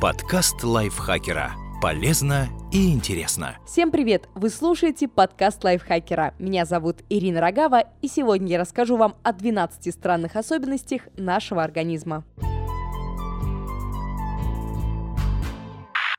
Подкаст лайфхакера. Полезно и интересно. Всем привет! Вы слушаете подкаст лайфхакера. Меня зовут Ирина Рогава, и сегодня я расскажу вам о 12 странных особенностях нашего организма.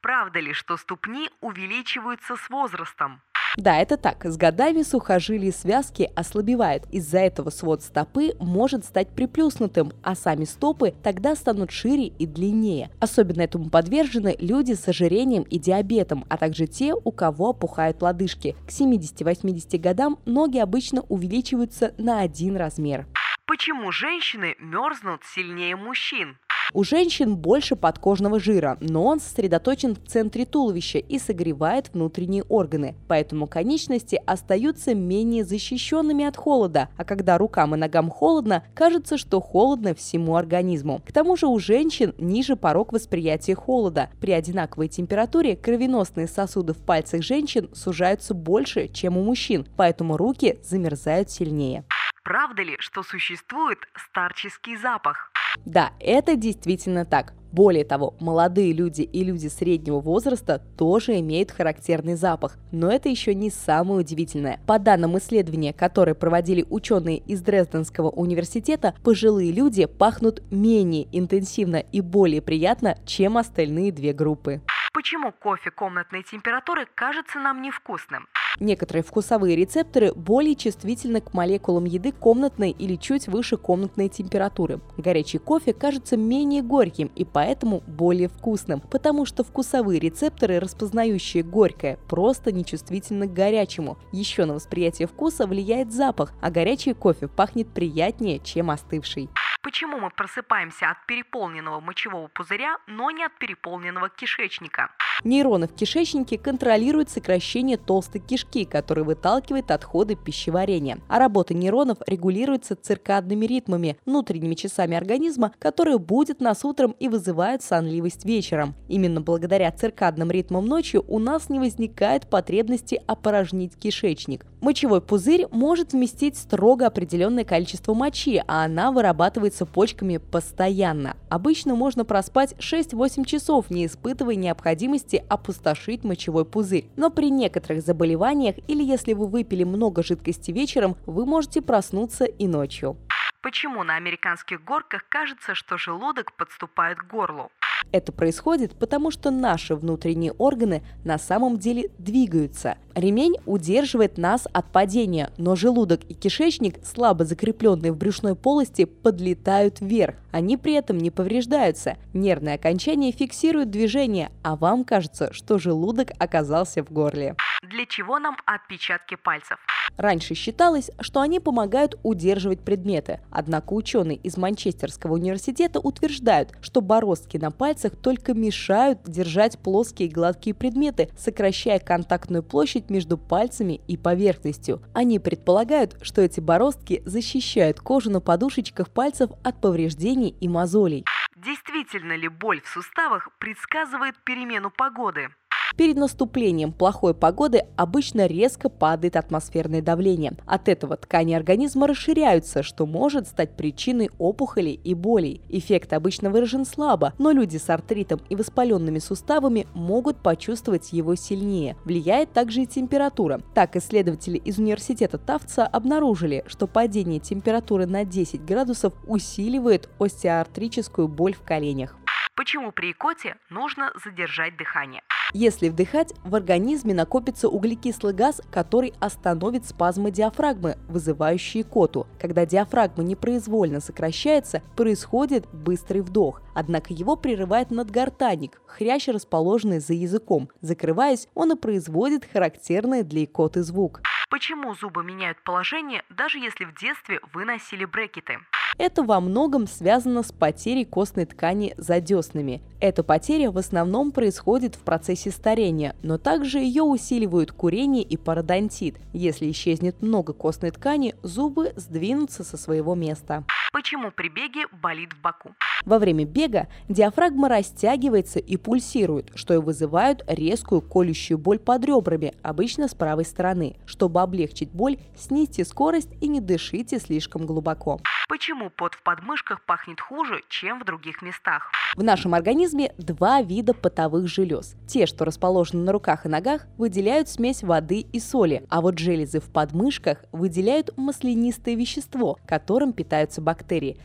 Правда ли, что ступни увеличиваются с возрастом? Да, это так. С годами сухожилия и связки ослабевают. Из-за этого свод стопы может стать приплюснутым, а сами стопы тогда станут шире и длиннее. Особенно этому подвержены люди с ожирением и диабетом, а также те, у кого опухают лодыжки. К 70-80 годам ноги обычно увеличиваются на один размер. Почему женщины мерзнут сильнее мужчин? У женщин больше подкожного жира, но он сосредоточен в центре туловища и согревает внутренние органы, поэтому конечности остаются менее защищенными от холода, а когда рукам и ногам холодно, кажется, что холодно всему организму. К тому же у женщин ниже порог восприятия холода. При одинаковой температуре кровеносные сосуды в пальцах женщин сужаются больше, чем у мужчин, поэтому руки замерзают сильнее. Правда ли, что существует старческий запах? Да, это действительно так. Более того, молодые люди и люди среднего возраста тоже имеют характерный запах. Но это еще не самое удивительное. По данным исследования, которые проводили ученые из Дрезденского университета, пожилые люди пахнут менее интенсивно и более приятно, чем остальные две группы. Почему кофе комнатной температуры кажется нам невкусным? Некоторые вкусовые рецепторы более чувствительны к молекулам еды комнатной или чуть выше комнатной температуры. Горячий кофе кажется менее горьким и поэтому более вкусным, потому что вкусовые рецепторы, распознающие горькое, просто нечувствительны к горячему. Еще на восприятие вкуса влияет запах, а горячий кофе пахнет приятнее, чем остывший. Почему мы просыпаемся от переполненного мочевого пузыря, но не от переполненного кишечника? Нейроны в кишечнике контролируют сокращение толстой кишки, которая выталкивает отходы пищеварения. А работа нейронов регулируется циркадными ритмами, внутренними часами организма, которые будут нас утром и вызывают сонливость вечером. Именно благодаря циркадным ритмам ночью у нас не возникает потребности опорожнить кишечник. Мочевой пузырь может вместить строго определенное количество мочи, а она вырабатывается почками постоянно. Обычно можно проспать 6-8 часов, не испытывая необходимости опустошить мочевой пузырь. Но при некоторых заболеваниях или если вы выпили много жидкости вечером, вы можете проснуться и ночью. Почему на американских горках кажется, что желудок подступает к горлу? Это происходит потому, что наши внутренние органы на самом деле двигаются. Ремень удерживает нас от падения, но желудок и кишечник, слабо закрепленные в брюшной полости, подлетают вверх. Они при этом не повреждаются. Нервные окончания фиксируют движение, а вам кажется, что желудок оказался в горле. Для чего нам отпечатки пальцев? Раньше считалось, что они помогают удерживать предметы, однако ученые из Манчестерского университета утверждают, что бороздки на пальцах только мешают держать плоские гладкие предметы, сокращая контактную площадь между пальцами и поверхностью. Они предполагают, что эти бороздки защищают кожу на подушечках пальцев от повреждений и мозолей. Действительно ли боль в суставах предсказывает перемену погоды? Перед наступлением плохой погоды обычно резко падает атмосферное давление. От этого ткани организма расширяются, что может стать причиной опухолей и болей. Эффект обычно выражен слабо, но люди с артритом и воспаленными суставами могут почувствовать его сильнее. Влияет также и температура. Так, исследователи из университета Тавца обнаружили, что падение температуры на 10 градусов усиливает остеоартрическую боль в коленях. Почему при икоте нужно задержать дыхание? Если вдыхать, в организме накопится углекислый газ, который остановит спазмы диафрагмы, вызывающие икоту. Когда диафрагма непроизвольно сокращается, происходит быстрый вдох, однако его прерывает надгортанник, хрящ, расположенный за языком. Закрываясь, он и производит характерный для икоты звук. Почему зубы меняют положение, даже если в детстве вы носили брекеты? Это во многом связано с потерей костной ткани за деснами. Эта потеря в основном происходит в процессе старения, но также ее усиливают курение и пародонтит. Если исчезнет много костной ткани, зубы сдвинутся со своего места. Почему при беге болит в боку? Во время бега диафрагма растягивается и пульсирует, что и вызывает резкую колющую боль под ребрами, обычно с правой стороны. Чтобы облегчить боль, снизьте скорость и не дышите слишком глубоко. Почему пот в подмышках пахнет хуже, чем в других местах? В нашем организме два вида потовых желез. Те, что расположены на руках и ногах, выделяют смесь воды и соли, а вот железы в подмышках выделяют маслянистое вещество, которым питаются бактерии.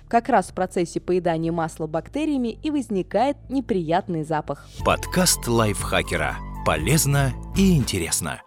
Как раз в процессе поедания масла бактериями и возникает неприятный запах. Подкаст лайфхакера. Полезно и интересно.